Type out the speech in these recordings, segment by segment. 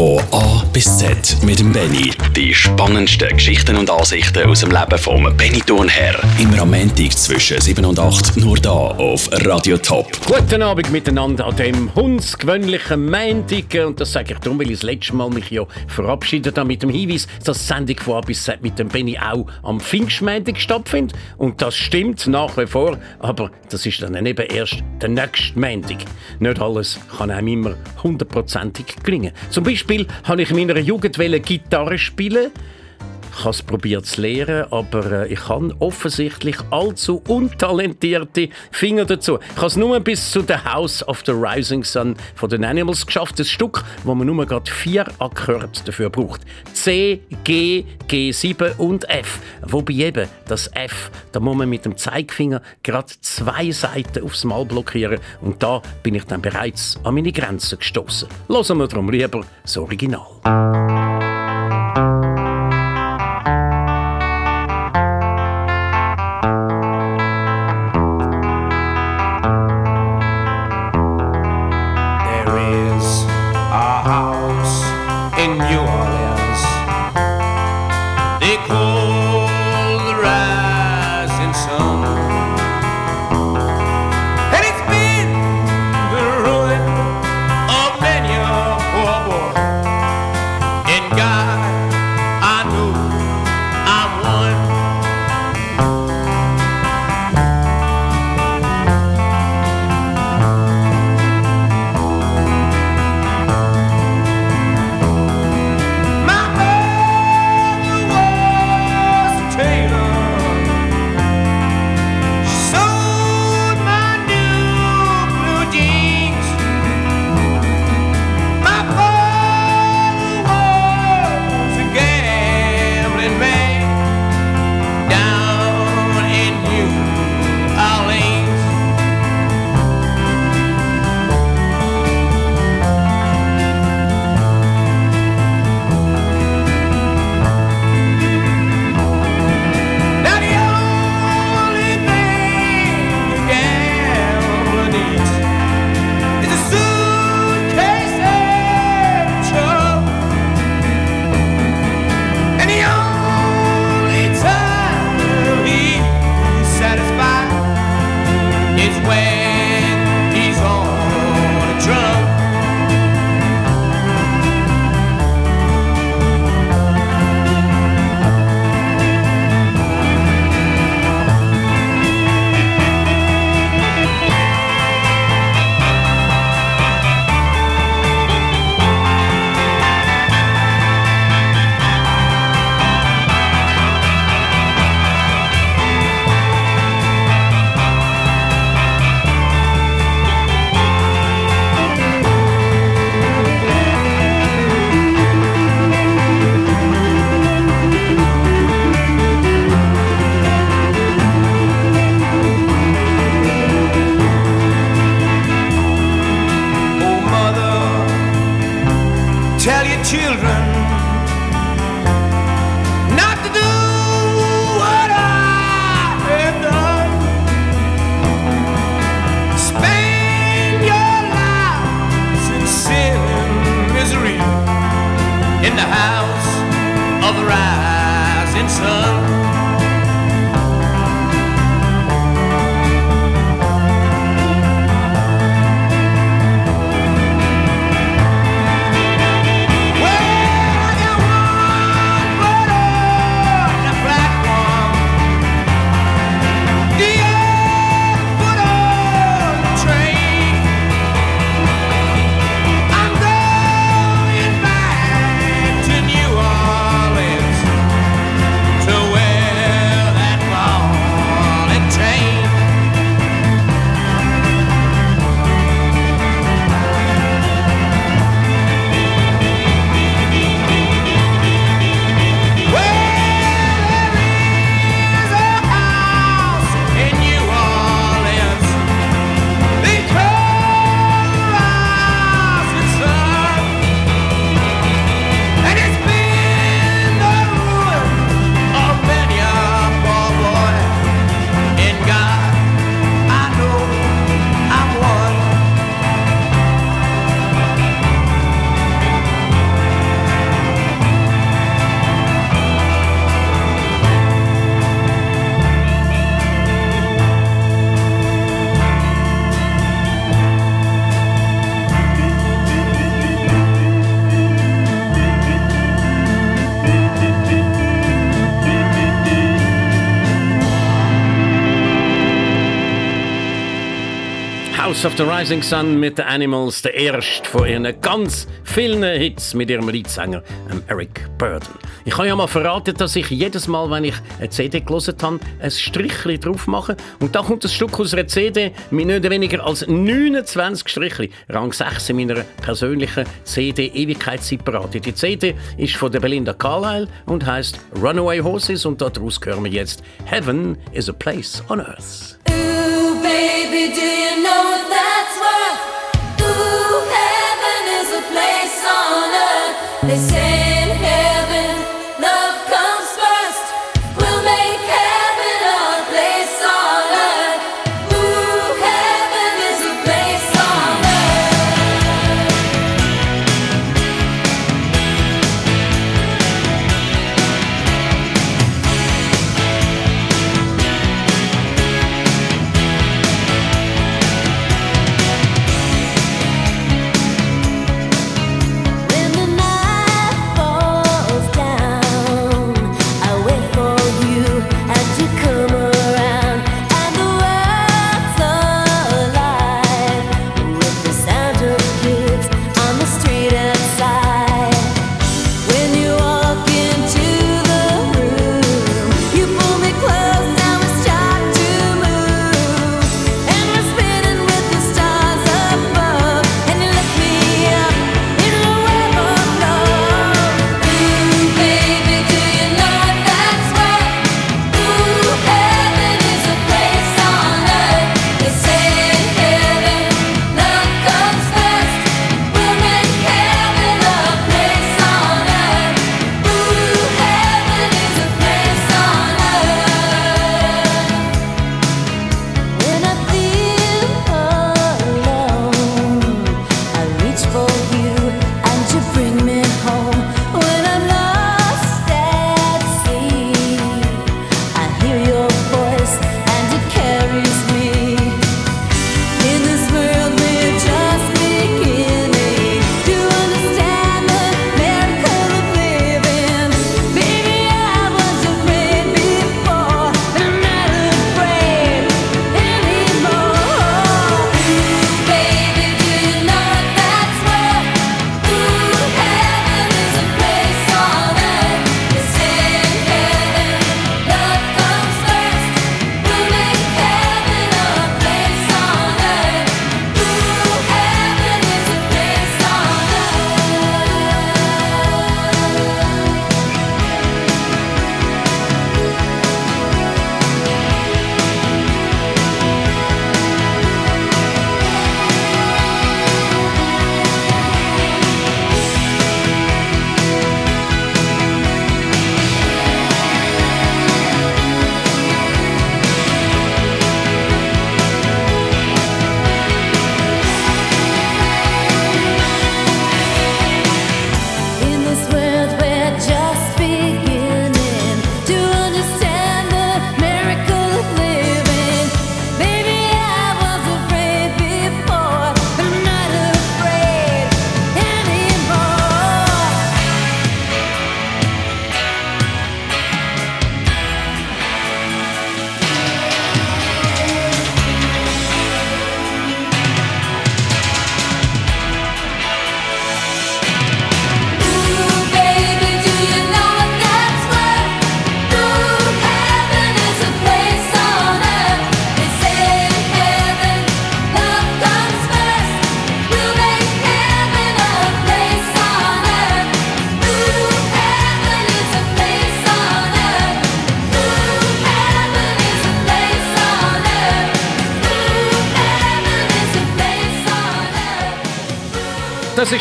Von A bis Z mit dem Benny. Die spannendsten Geschichten und Ansichten aus dem Leben vom Benny Thurnherr. Immer am Montag zwischen 7 und 8 nur da auf Radio Top. Guten Abend miteinander an dem hundsgewöhnlichen Montag. Und das sage ich darum, weil ich das letzte Mal mich ja verabschiedet habe mit dem Hinweis, dass die Sendung von A bis Z mit dem Benny auch am Pfingstmontag stattfindet. Und das stimmt nach wie vor, aber das ist dann eben erst der nächste Montag. Nicht alles kann einem immer hundertprozentig gelingen. Zum Beispiel habe ich in meiner Jugend Gitarre spielen ich habe es probiert zu lernen, aber äh, ich habe offensichtlich allzu untalentierte Finger dazu. Ich habe es nur bis zu The House of the Rising Sun von den Animals geschafft. Ein Stück, wo man nur gerade vier Akkorde dafür braucht. C, G, G7 und F. Wobei eben das F, da muss man mit dem Zeigefinger gerade zwei Seiten aufs Mal blockieren. Und da bin ich dann bereits an meine Grenzen gestoßen. Hören wir darum lieber das Original. children not to do what I have done. Spend your life in sin and misery in the house of the rising sun. Rise of the Rising Sun mit den Animals, der erste von ihren ganz vielen Hits mit ihrem Leadsänger Eric Burden. Ich habe ja mal verraten, dass ich jedes Mal, wenn ich eine CD gelesen habe, ein Strichli drauf mache. Und da kommt ein Stück aus einer CD mit nicht weniger als 29 Strichli. Rang 6 in meiner persönlichen CD Ewigkeitsseparate. Die CD ist von der Belinda Carlisle und heißt Runaway Horses und daraus hören wir jetzt Heaven is a Place on Earth. They say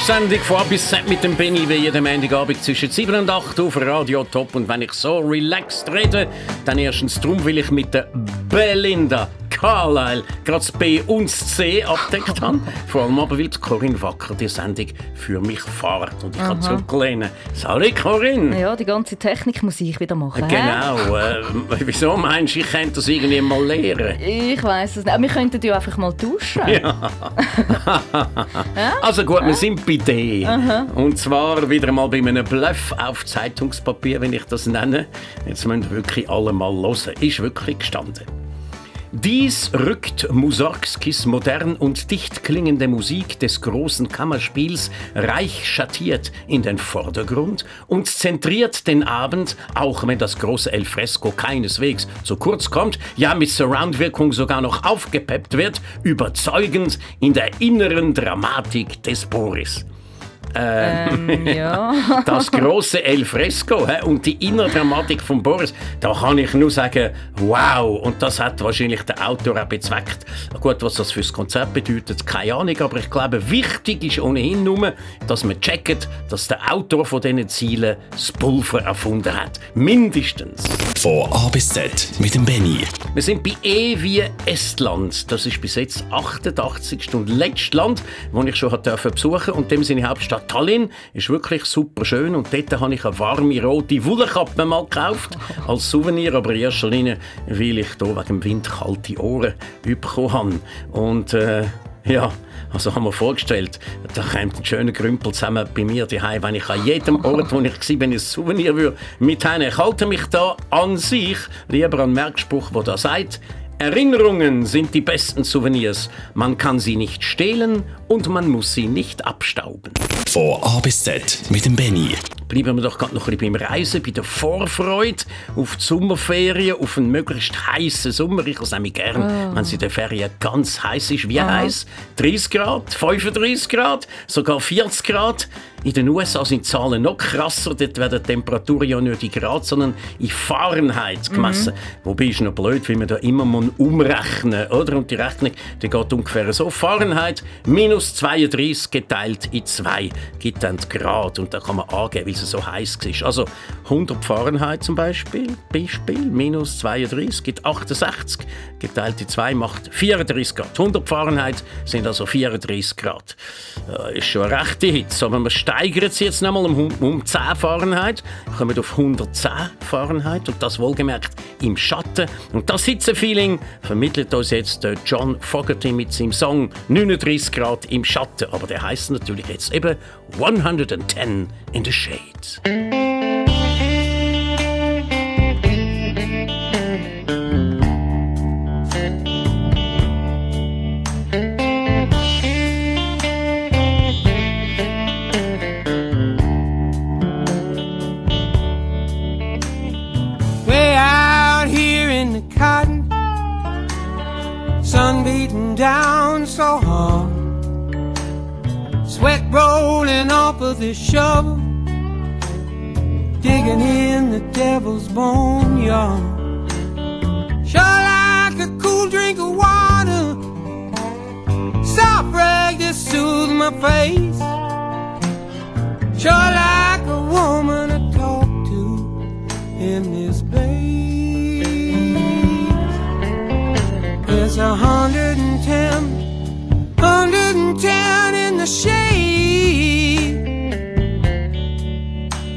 Sendung von A bis Z mit dem Benny wie jeden Montagabend zwischen 7 und 8 auf Radio Top. Und wenn ich so relaxed rede, dann erstens darum, weil ich mit der Belinda Carlisle gerade das B und das C abdeckt habe. Vor allem aber, weil Corinne Wacker die Sendung für mich fährt. Und ich kann zurücklehnen. Salut Corinne! Ja, die ganze Technik muss ich wieder machen. Genau. Äh, wieso meinst du, ich könnte das irgendwie mal lernen? Ich weiß es nicht. Aber Wir könnten ja einfach mal tauschen. Also gut, wir sind bei D. Und zwar wieder mal bei einem Bluff auf Zeitungspapier, wenn ich das nenne. Jetzt müssen wirklich alle mal hören. Ist wirklich gestanden. Dies rückt Mussorgskis modern und dicht klingende Musik des großen Kammerspiels reich schattiert in den Vordergrund und zentriert den Abend, auch wenn das große El Fresco keineswegs zu kurz kommt, ja mit Surroundwirkung sogar noch aufgepeppt wird, überzeugend in der inneren Dramatik des Boris. Ähm, ja. Das große El Fresco hä, und die Innerdramatik von Boris, da kann ich nur sagen, wow. Und das hat wahrscheinlich der Autor auch bezweckt. Gut, was das fürs Konzert bedeutet, keine Ahnung, aber ich glaube, wichtig ist ohnehin nur, dass man checkt, dass der Autor von diesen Zielen das Pulver erfunden hat. Mindestens. Von A bis Z mit dem Benny. Wir sind bei E wie Estland. Das ist bis jetzt 88. und letztes Land, das ich schon durfte besuchen Und dem seine Hauptstadt Tallinn ist wirklich super schön. Und dort habe ich eine warme rote Wollkappe mal gekauft als Souvenir, aber in erster Linie, weil ich hier wegen dem Wind kalte Ohren bekommen habe. Und äh, ja, also haben wir vorgestellt, da kommt ein schöner Grümpel zusammen bei mir daheim, wenn ich an jedem Ort, wo ich war, ein Souvenir würde. Ich halte mich da an sich lieber an den Merkspruch, wo da sagt, Erinnerungen sind die besten Souvenirs. Man kann sie nicht stehlen und man muss sie nicht abstauben. Von A bis Z mit dem Benny. Bleiben wir doch gerade noch ein bisschen beim Reisen, bei der Vorfreude auf die Sommerferien, auf einen möglichst heißen Sommer. Ich es nämlich gern, wenn es in den Ferien ganz heiß ist. Wie heiß? 30 Grad, 35 Grad, sogar 40 Grad. In den USA sind die Zahlen noch krasser. Dort werden die Temperaturen ja nicht in Grad, sondern in Fahrenheit gemessen. Wobei ist noch blöd, weil man da immer umrechnen oder? Und die Rechnung die geht ungefähr so. Fahrenheit minus 32 geteilt in 2 gibt dann Grad. Und da kann man angeben, weil es so heiß war. Also 100 Fahrenheit zum Beispiel, Beispiel minus 32 gibt 68 geteilt in 2 macht 34 Grad. 100 Fahrenheit sind also 34 Grad. Äh, ist schon eine rechte Hitze, aber man steigert sie jetzt nochmal um, um 10 Fahrenheit, kommen auf 110 Fahrenheit und das wohlgemerkt im Schatten. Und das Hitzefeeling vermittelt uns jetzt der John Fogerty mit seinem Song 39 Grad im Schatten. Aber der heißt natürlich jetzt eben 110 in the Shade. The shovel, digging in the devil's boneyard. Sure like a cool drink of water, soft rag to soothe my face. Sure like a woman to talk to in this place. It's a hundred and ten, hundred and ten in the shade,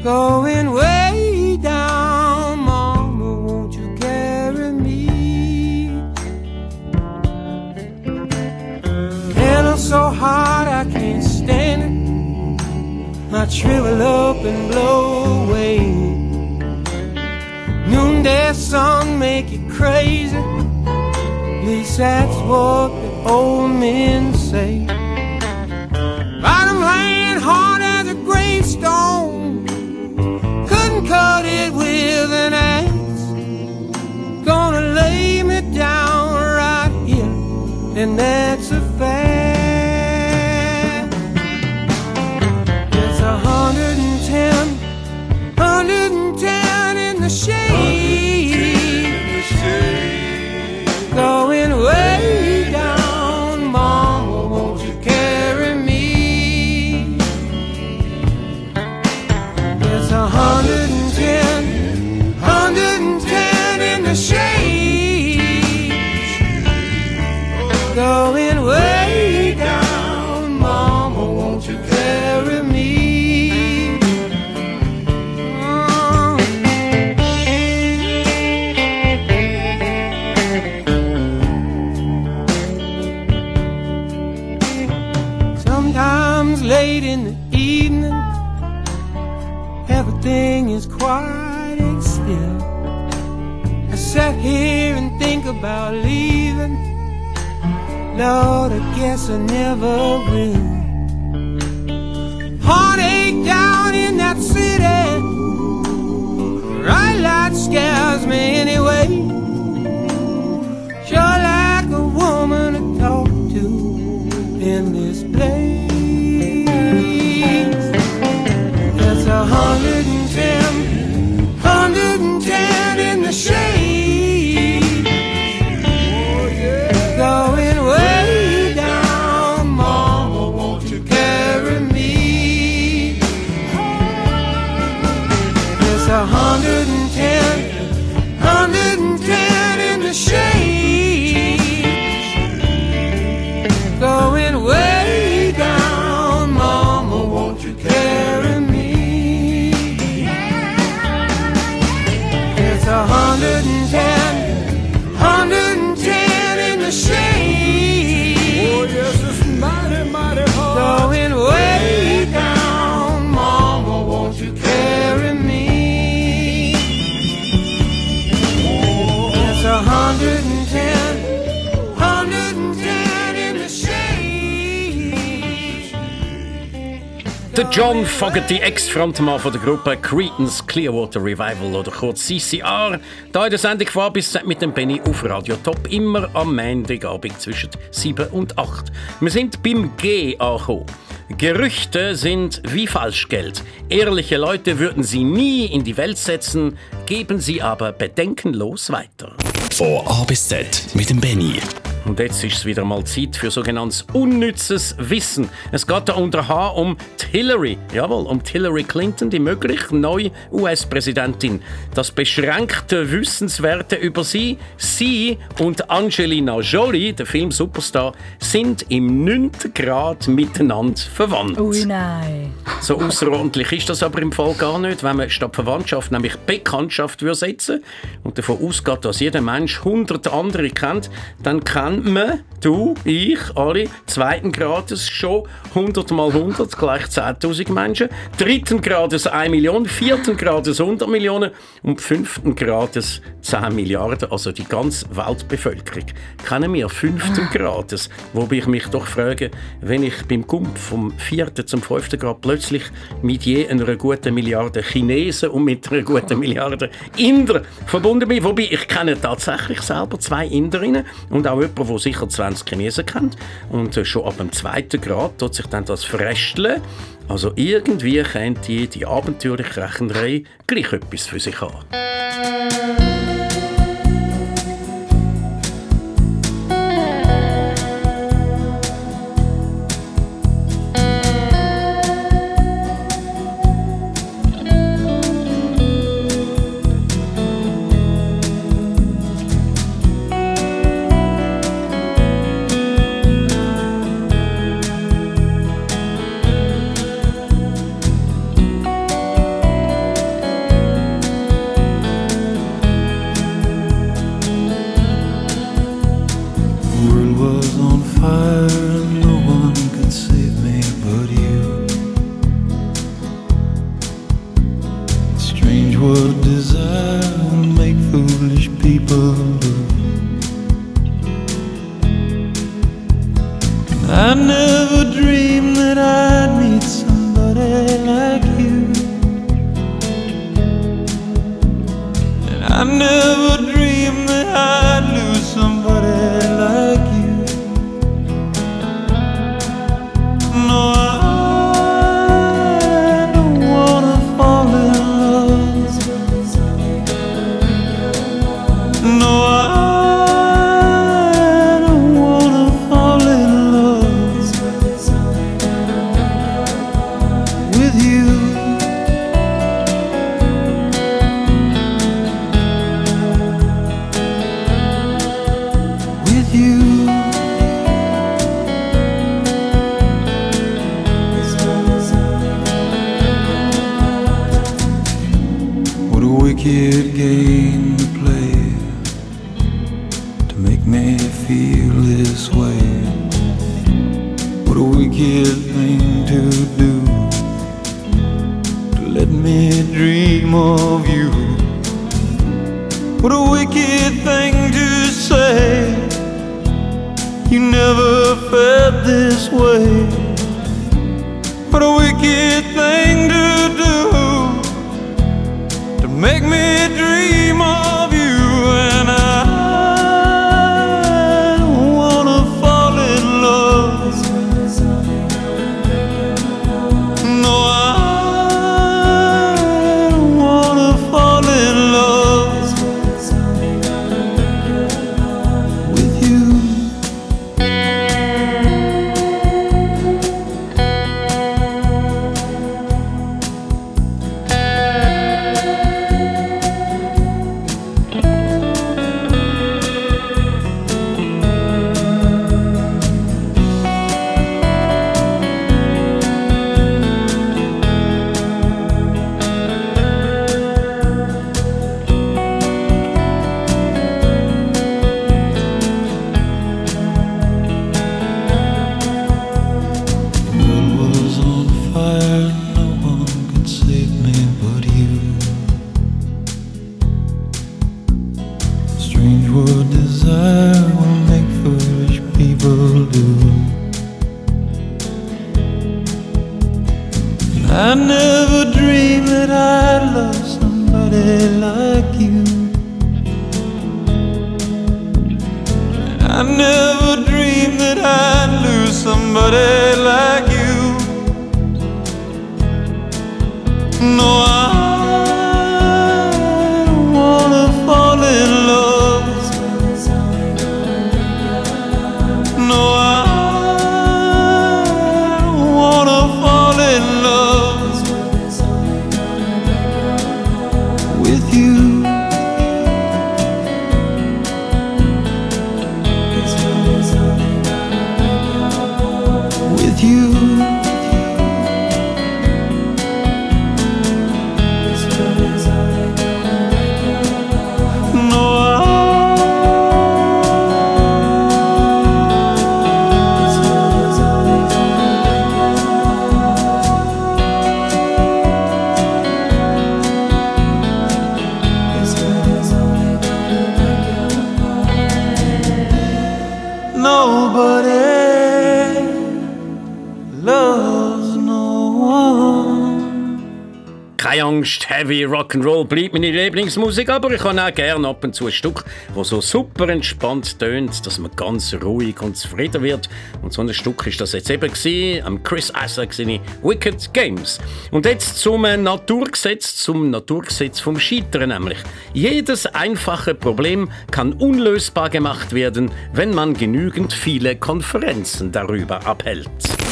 going way down. Mama, won't you carry me? Hell so hot I can't stand it. I shrivel up and blow away. Noonday sun make you crazy. At least that's what the old men say. Cut it with an axe. Gonna lay me down right here, and that's about leaving. Lord, I guess I never will. Heartache down in that city. Right light scares me anyway. John Fogerty, Ex-Frontmann von der Gruppe Creedence Clearwater Revival oder kurz CCR. Da in der Sendung von bis mit dem Benny auf Radio Top, immer am Montagabend zwischen 7 und 8. Wir sind beim G angekommen. Gerüchte sind wie Falschgeld. Ehrliche Leute würden sie nie in die Welt setzen, geben sie aber bedenkenlos weiter. Von A bis Z mit dem Benny. Und jetzt ist es wieder mal Zeit für sogenanntes unnützes Wissen. Es geht da unter H um Hillary, jawohl, um Hillary Clinton, die möglich neue US-Präsidentin. Das beschränkte Wissenswerte über sie, sie und Angelina Jolie, der Film-Superstar, sind im 9. Grad miteinander verwandt. Ui, nein. So außerordentlich ist das aber im Fall gar nicht, wenn man statt Verwandtschaft nämlich Bekanntschaft würde setzen und davon ausgeht, dass jeder Mensch hundert andere kennt, dann kennt man, du, ich, alle, zweiten Grades schon 100 mal 100 gleich 10'000 Menschen, dritten Grades 1 Million, vierten Grades 100 Millionen und fünften Grades 10 Milliarden, also die ganze Weltbevölkerung. Kennen wir fünften Grades, wobei ich mich doch frage, wenn ich beim Gump vom vierten zum fünften Grad plötzlich mit je einer guten Milliarde Chinesen und mit einer guten Milliarde Inder verbunden bin, wobei ich kenne tatsächlich selber zwei Inderinnen und auch jemanden, der sicher 20 Chinesen kennt und äh, schon ab dem zweiten Grad tut sich dann das Fresteln. Also irgendwie kennt die, die abenteuerliche Rechnerei gleich etwas für sich an. Keine Angst, Heavy Rock'n'Roll bleibt meine Lieblingsmusik, aber ich habe auch gerne ab und zu ein Stück, das so super entspannt tönt, dass man ganz ruhig und zufrieden wird. Und so ein Stück ist das jetzt eben am Chris Isaac seine Wicked Games. Und jetzt zum Naturgesetz, zum Naturgesetz vom Scheitern nämlich. Jedes einfache Problem kann unlösbar gemacht werden, wenn man genügend viele Konferenzen darüber abhält.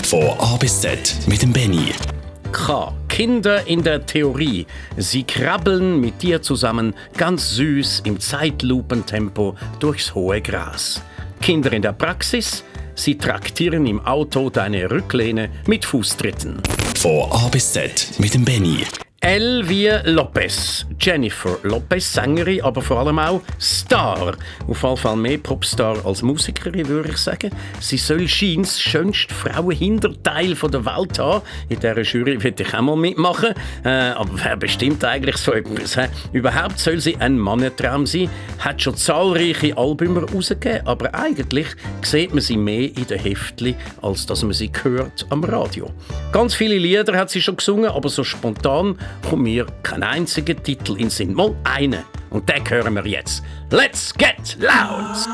Von A bis Z mit dem Benny. K. Kinder in der Theorie. Sie krabbeln mit dir zusammen ganz süß im Zeitlupentempo durchs hohe Gras. Kinder in der Praxis. Sie traktieren im Auto deine Rücklehne mit Fußtritten. Von A bis Z mit dem Benny. Wie Lopez. Jennifer Lopez, Sängerin, aber vor allem auch Star. Auf jeden Fall mehr Popstar als Musikerin, würde ich sagen. Sie soll scheint das schönste Frauenhinterteil der Welt haben. In dieser Jury würde ich auch mal mitmachen. Äh, aber wer bestimmt eigentlich so etwas? hä? Überhaupt soll sie ein Mannentraum sein. Hat schon zahlreiche Alben rausgegeben, aber eigentlich sieht man sie mehr in den Heftli, als dass man sie hört am Radio. Ganz viele Lieder hat sie schon gesungen, aber so spontan kommt mir kein einziger Titel in Sinn. Mal einen. Und den hören wir jetzt. Let's get loud!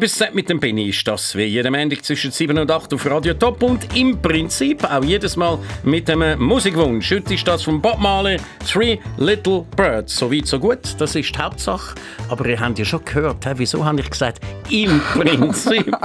Bis Z mit dem Benny ist das wie jeden Montag zwischen 7 und 8 auf Radio Top und im Prinzip auch jedes Mal mit einem Musikwunsch. Heute ist das von Bob Marley, Three Little Birds. So weit, so gut, das ist die Hauptsache. Aber ihr habt ja schon gehört, wieso habe ich gesagt, im Prinzip?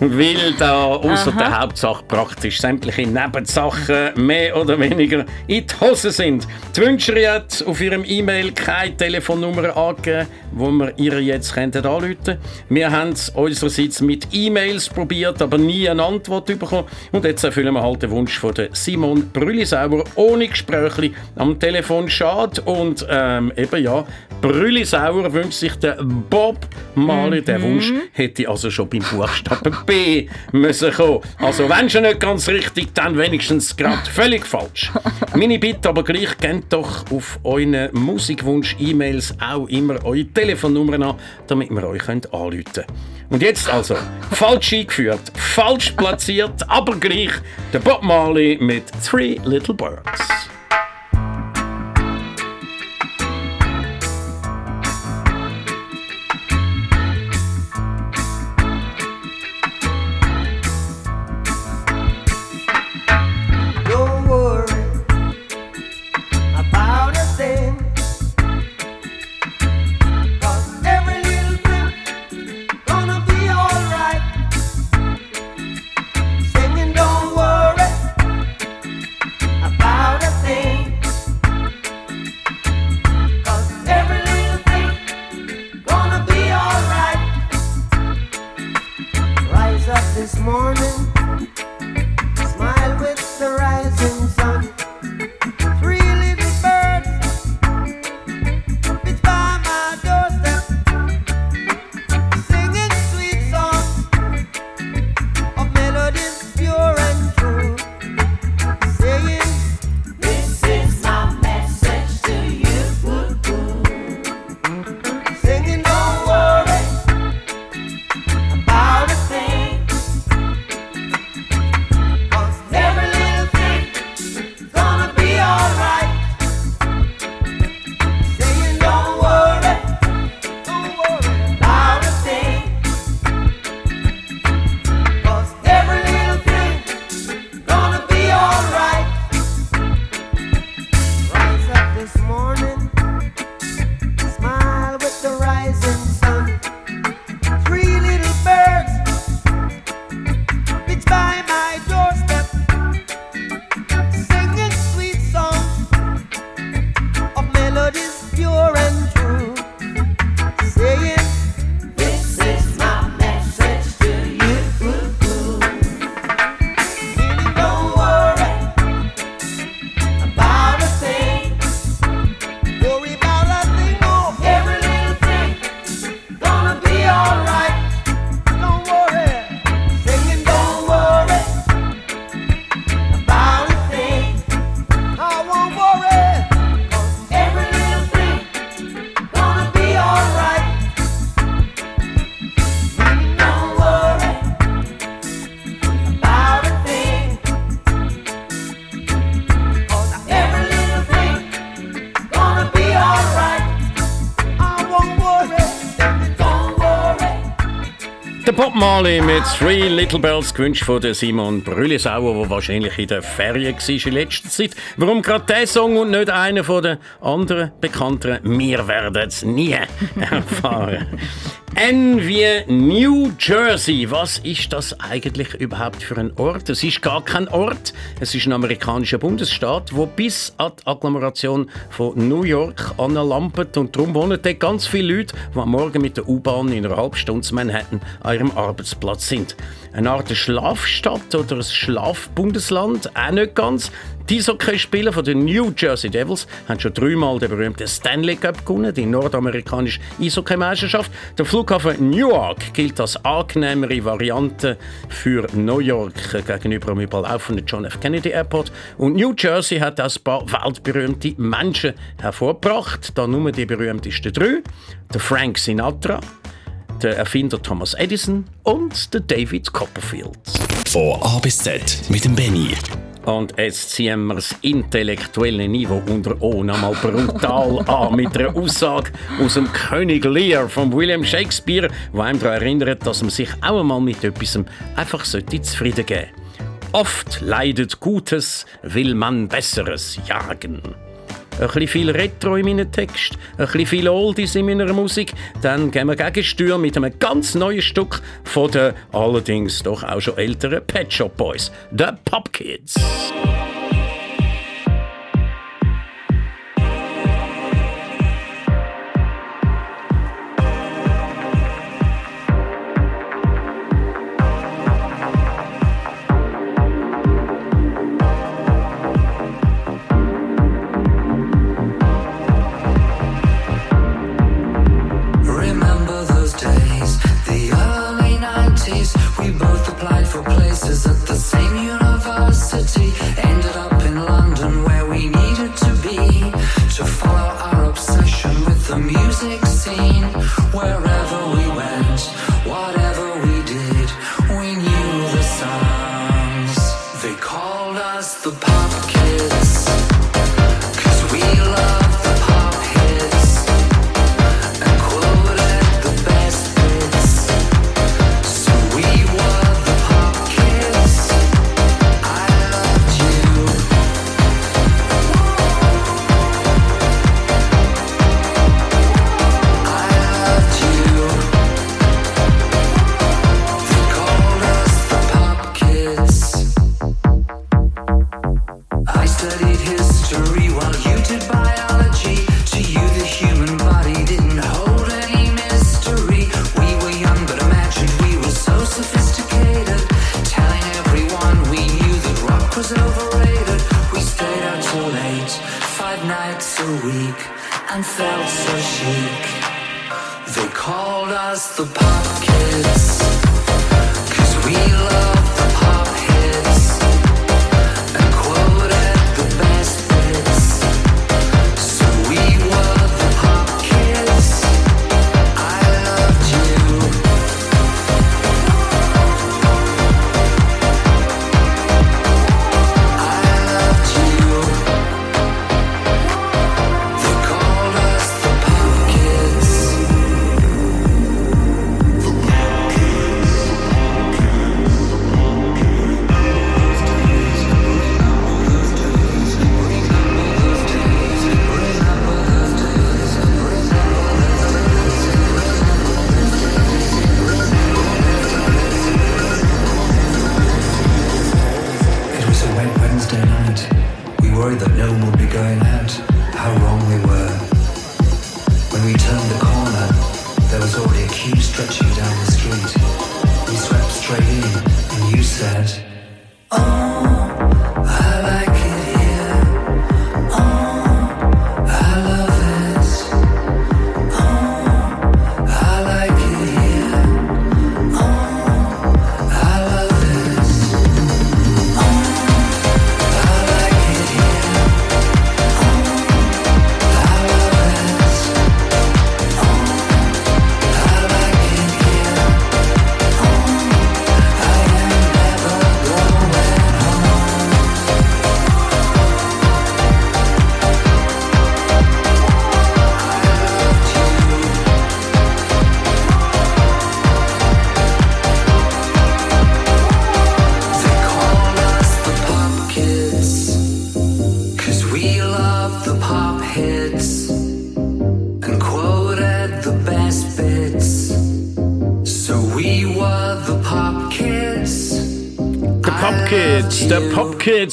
Weil da außer der Hauptsache praktisch sämtliche Nebensachen mehr oder weniger in die Hose sind. Die Wünscherin hat auf ihrem E-Mail keine Telefonnummer angegeben, wo wir ihr jetzt anrufen könnten. Wir haben es unsererseits mit E-Mails probiert, aber nie eine Antwort bekommen. Und jetzt erfüllen wir halt den Wunsch von der Simon Brüllisauer ohne Gespräche am Telefon. Schade. Und ähm, eben ja, Brüllisauer wünscht sich der Bob Marley. Der Wunsch hätte also schon beim Buchstaben B müssen kommen. Also wenn schon nicht ganz richtig, dann wenigstens gerade völlig falsch. Meine Bitte aber gleich, gebt doch auf euren Musikwunsch-E-Mails auch immer eure Telefonnummern an, damit wir euch anrufen können. Und jetzt also, falsch eingeführt, falsch platziert, aber gleich der Bob Marley mit Three Little Birds. Marley mit Three Little Bells gewünscht von der Simon Brüllisauer, der wahrscheinlich in der Ferien war in letzter Zeit. Warum gerade dieser Song und nicht einer von den anderen bekannteren? Wir werden es nie erfahren. Wie New Jersey. Was ist das eigentlich überhaupt für ein Ort? Es ist gar kein Ort. Es ist ein amerikanischer Bundesstaat, wo bis an die Agglomeration von New York anlampet. Und darum wohnen dort ganz viele Leute, die am Morgen mit der U-Bahn in einer halben Stunde zu Manhattan an ihrem Arbeitsplatz sind. Eine Art Schlafstadt oder ein Schlafbundesland, auch nicht ganz. Die Eishockeyspieler den New Jersey Devils haben schon dreimal den berühmten Stanley Cup gewonnen, die nordamerikanische Eishockey-Meisterschaft. Der Flughafen Newark gilt als angenehmere Variante für New York gegenüber dem überlaufenden John F. Kennedy Airport. Und New Jersey hat auch ein paar weltberühmte Menschen hervorgebracht. Da nur die berühmtesten drei. Der Frank Sinatra, der Erfinder Thomas Edison und der David Copperfield. Von A bis Z mit dem Benny. Und jetzt ziehen wir das intellektuelle Niveau unter O nochmal brutal an mit einer Aussage aus dem König Lear von William Shakespeare, wo einem daran erinnert, dass man sich auch einmal mit etwas einfach sollte zufrieden geben Oft leidet Gutes, will man Besseres jagen. Ein bisschen viel Retro in meinem Text, ein bisschen viel Oldies in meiner Musik. Dann gehen wir Gegensteuer mit einem ganz neuen Stück von den allerdings doch auch schon älteren Pet Shop Boys, The Pop Kids. Was overrated. We stayed out till late, five nights a week, and felt so chic. They called us the pop kids. 'Cause we loved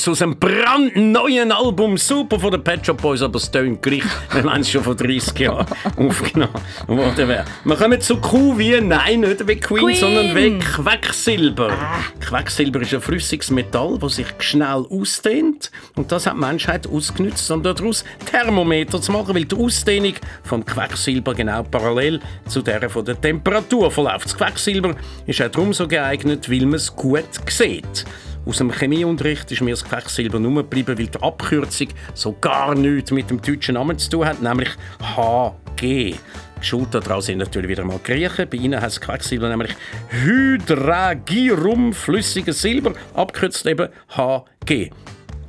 Kids aus einem brandneuen Album, super von den Pet Shop Boys, aber es tönt gleich, wenn man es schon vor 30 Jahren aufgenommen worden wäre. Wir kommen zu Q wie, nein, nicht wie Queen, Queen. sondern wie Quecksilber. Quecksilber ist ein flüssiges Metall, das sich schnell ausdehnt und das hat die Menschheit ausgenutzt, um daraus Thermometer zu machen, weil die Ausdehnung vom Quecksilber genau parallel zu der von der Temperatur verläuft. Das Quecksilber ist auch darum so geeignet, weil man es gut sieht. Aus dem Chemieunterricht ist mir das Quecksilber nur geblieben, weil die Abkürzung so gar nichts mit dem deutschen Namen zu tun hat, nämlich HG. Schuld daran sind natürlich wieder mal Griechen. Bei ihnen heißt Quecksilber nämlich Hydragirum flüssiges Silber, abkürzt eben HG.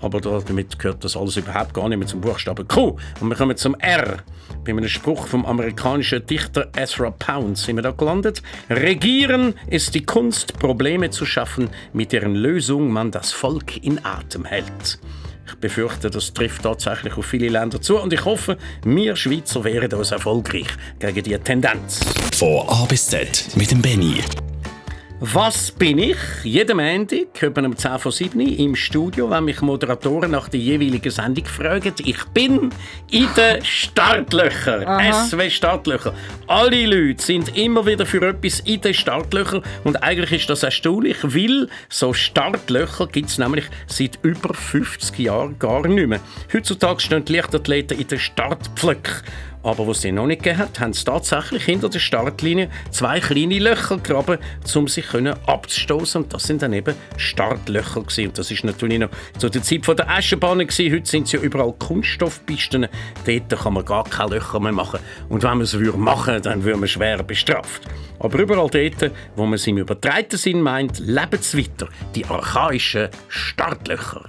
Aber da- damit gehört das alles überhaupt gar nicht mehr zum Buchstaben Q. Und wir kommen zum R. Bei einem Spruch vom amerikanischen Dichter Ezra Pound sind wir da gelandet. Regieren ist die Kunst, Probleme zu schaffen, mit deren Lösung man das Volk in Atem hält. Ich befürchte, das trifft tatsächlich auf viele Länder zu und ich hoffe, wir Schweizer wären uns erfolgreich gegen diese Tendenz. Von A bis Z mit dem Benny. Was bin ich? Jeden Montag, etwa um 10 vor 7 Uhr, im Studio, wenn mich Moderatoren nach der jeweiligen Sendung fragen. Ich bin in den Startlöchern. SW Startlöcher. Alle Leute sind immer wieder für etwas in den Startlöchern. Und eigentlich ist das erstaunlich, weil so Startlöcher gibt es nämlich seit über 50 Jahren gar nicht mehr. Heutzutage stehen die Leichtathleten in den Startpflöcken. Aber was sie noch nicht gegeben hat, haben sie tatsächlich hinter der Startlinie zwei kleine Löcher gegraben, um sich abzustoßen. Und das sind dann eben Startlöcher gewesen. Und das ist natürlich noch zu der Zeit der gewesen. Heute sind es ja überall Kunststoffpisten. Dort kann man gar keine Löcher mehr machen. Und wenn man es würde machen, dann würde man schwer bestraft. Aber überall dort, wo man es im übertreiten Sinn meint, leben es weiter. Die archaischen Startlöcher.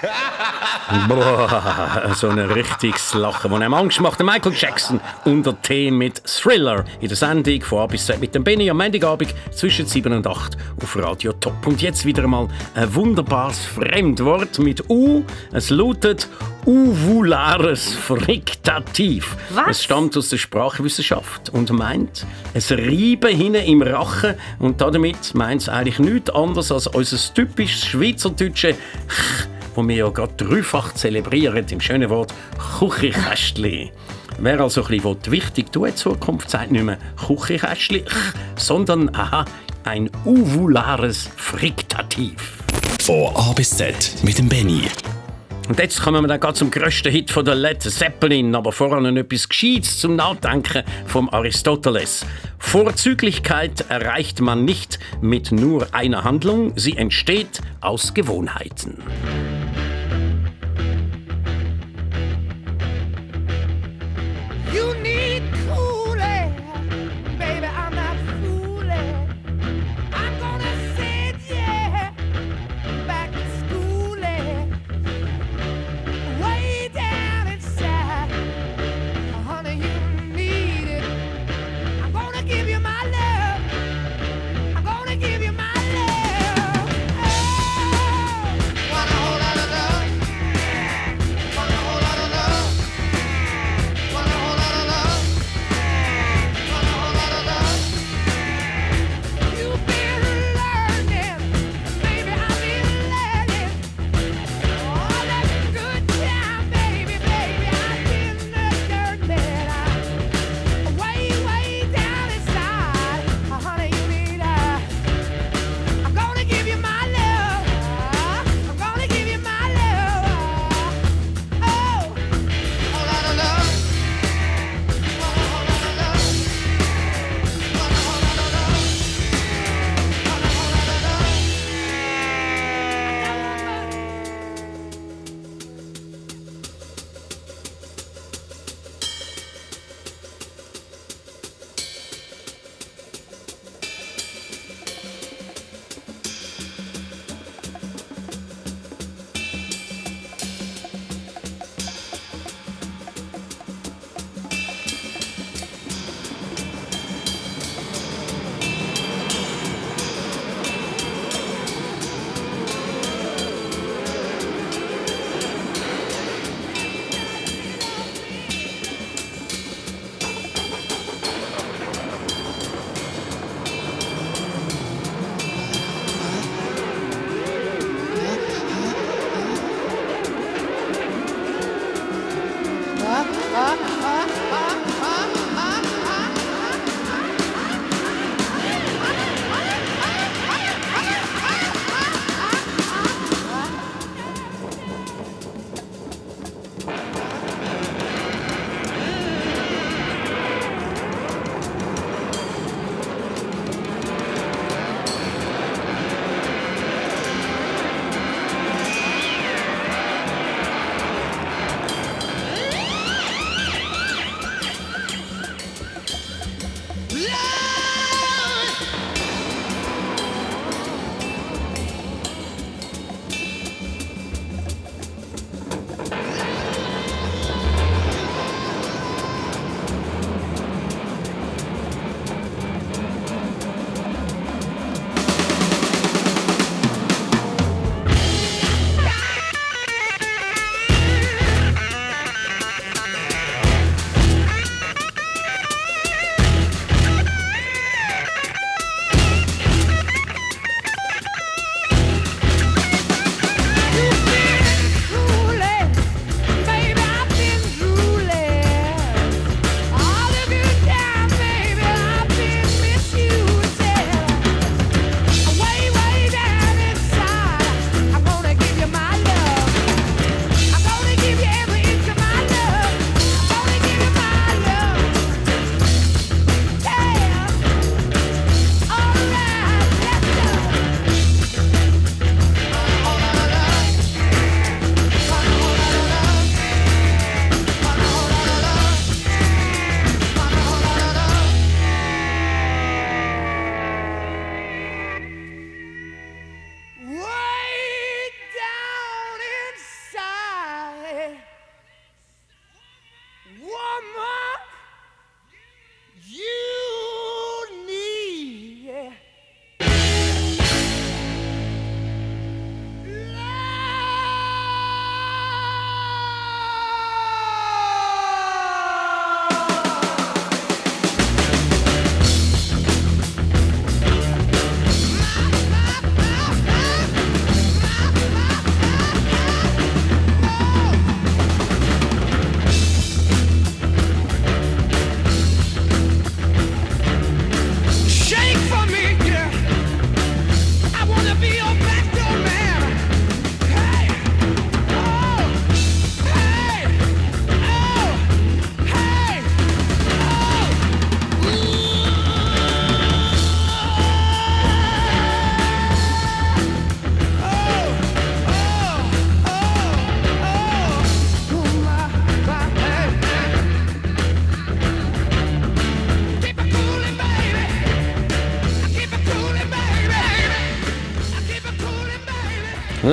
Boah, so ein richtiges Lachen, das einem Angst macht. Michael Jackson unter T mit Thriller in der Sendung von A bis Z mit dem Benny am Montagabend zwischen 7 und 8 auf Radio Top. Und jetzt wieder einmal ein wunderbares Fremdwort mit U. Es lautet uvulares Friktativ. Was? Es stammt aus der Sprachwissenschaft und meint ein Reiben hinten im Rachen und damit meint es eigentlich nichts anderes als unser typisches schweizerdeutsche Ch, wo wir ja gerade dreifach zelebrieren im schönen Wort Kuchikästli. Wer also ein bisschen wichtig tun in Zukunft, sagt nicht mehr Kuchikästli, ch, sondern aha, ein uvulares Friktativ. Von A bis Z mit dem Benny. Und jetzt kommen wir dann zum grössten Hit von der Led Zeppelin, aber vorher noch etwas Gescheites zum Nachdenken vom Aristoteles. Vorzüglichkeit erreicht man nicht mit nur einer Handlung, sie entsteht aus Gewohnheiten.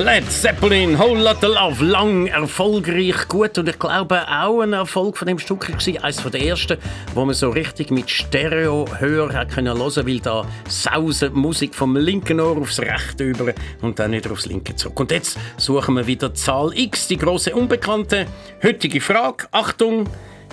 Led Zeppelin, Whole Lotta Love, lang, erfolgreich, gut und ich glaube auch ein Erfolg von dem Stück war eines der ersten, wo man so richtig mit Stereo hören können hören, weil da sausen Musik vom linken Ohr aufs rechte über und dann wieder aufs linke zurück. Und jetzt suchen wir wieder Zahl X, die große Unbekannte. Heutige Frage, Achtung,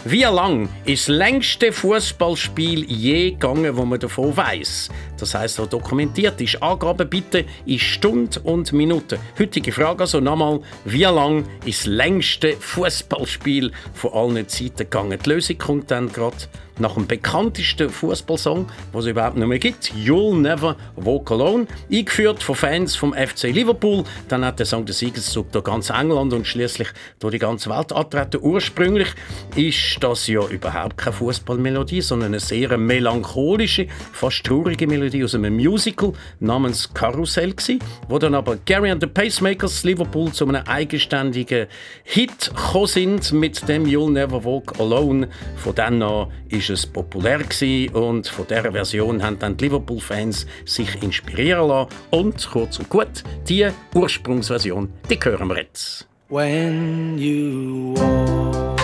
wie lang ist das längste Fußballspiel je gegangen, wo man davon weiß? Das heißt, wo dokumentiert ist. Angaben bitte in Stunde und Minuten. Heutige Frage also nochmal: Wie lang ist das längste Fußballspiel von allen Zeiten gegangen? Die Lösung kommt dann gerade nach dem bekanntesten Fußballsong, was es überhaupt nicht mehr gibt. You'll Never Walk Alone, eingeführt von Fans vom FC Liverpool. Dann hat der Song den Siegeszug durch ganz England und schließlich durch die ganze Welt antreten. Ursprünglich ist das ja überhaupt keine Fußballmelodie, sondern eine sehr melancholische, fast traurige Melodie aus einem Musical namens Karussell gsi, wo dann aber Gary and the Pacemakers Liverpool zu einem eigenständigen Hit gekommen sind mit dem You'll Never Walk Alone. Von dann an ist es populär gsi und von dieser Version haben dann die Liverpool-Fans sich inspirieren lassen. Und kurz und gut, die Ursprungsversion, die hören wir jetzt. When you walk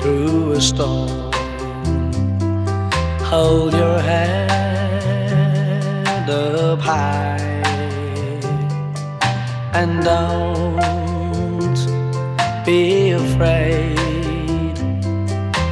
through a storm, hold your head up high and don't be afraid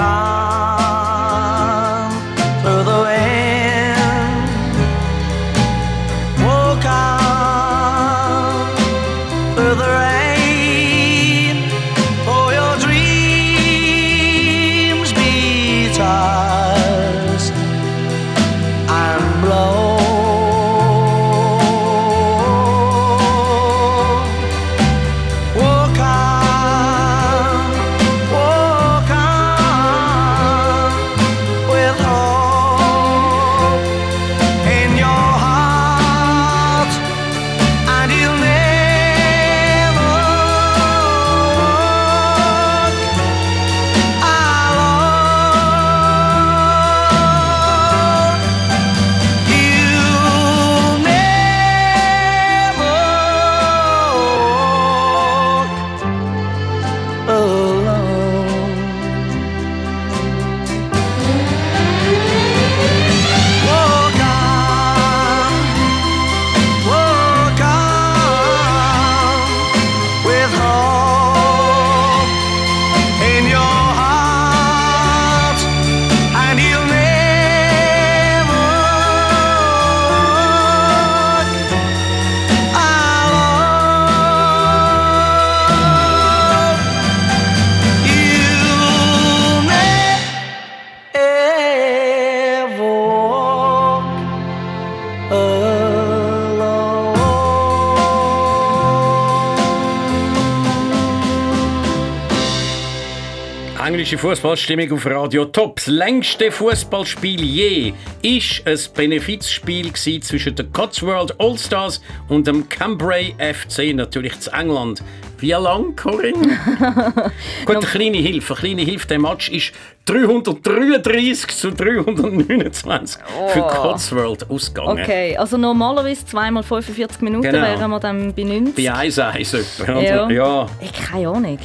Walk Englische Fußballstimmung auf Radio Top. Das längste Fußballspiel je ist ein Benefizspiel zwischen den Cotswold All-Stars und dem Cambrai FC, natürlich zu England. Wie lang, Corinne? Gut, eine kleine Hilfe. Eine kleine Hilfe. Der Match ist 333 zu 329 für Oh. Cotswold ausgegangen. Okay, also normalerweise zweimal 45 Minuten Genau. wären wir dann bei 90. Bei 1-1 etwa. oder? Ja. ja. Ich keine Ahnung.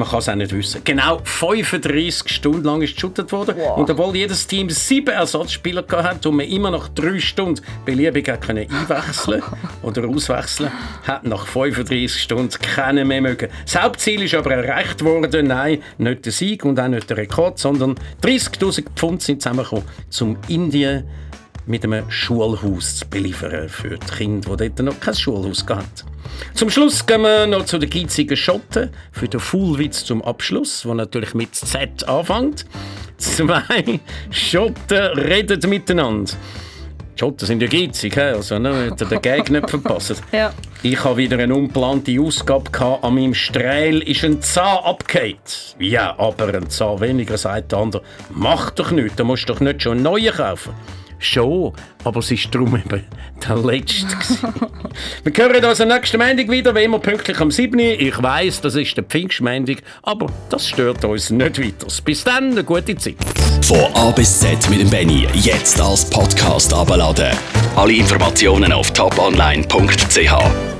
Man kann es auch nicht wissen. Genau 35 Stunden lang ist geshootet worden. Wow. Und obwohl jedes Team sieben Ersatzspieler hatte und man immer nach drei Stunden beliebig können einwechseln oder auswechseln, hat nach 35 Stunden keiner mehr mögen. Das Hauptziel ist aber erreicht worden. Nein, nicht der Sieg und auch nicht der Rekord, sondern 30.000 Pfund sind zusammengekommen, um Indien mit einem Schulhaus zu beliefern für die Kinder, die dort noch kein Schulhaus hatten. Zum Schluss gehen wir noch zu den geizigen Schotten für den Fullwitz zum Abschluss, der natürlich mit Z anfängt. Zwei Schotten reden miteinander. Die Schotten sind ja geizig, also ne, er den Gag nicht verpasst. Ja. Ich habe wieder eine ungeplante Ausgabe gehabt. An meinem Streil ist ein Zahn abgefallen. Ja, aber ein Zahn weniger, sagt der andere. Mach doch nichts, da musst du doch nicht schon einen neuen kaufen. Schon, aber es ist darum eben der letzte. Wir hören uns am nächsten Montag wieder, wie immer pünktlich am 7. Ich weiss, das ist der Pfingstmontag, aber das stört uns nicht weiter. Bis dann, eine gute Zeit. Von A bis Z mit dem Benny jetzt als Podcast abladen. Alle Informationen auf toponline.ch.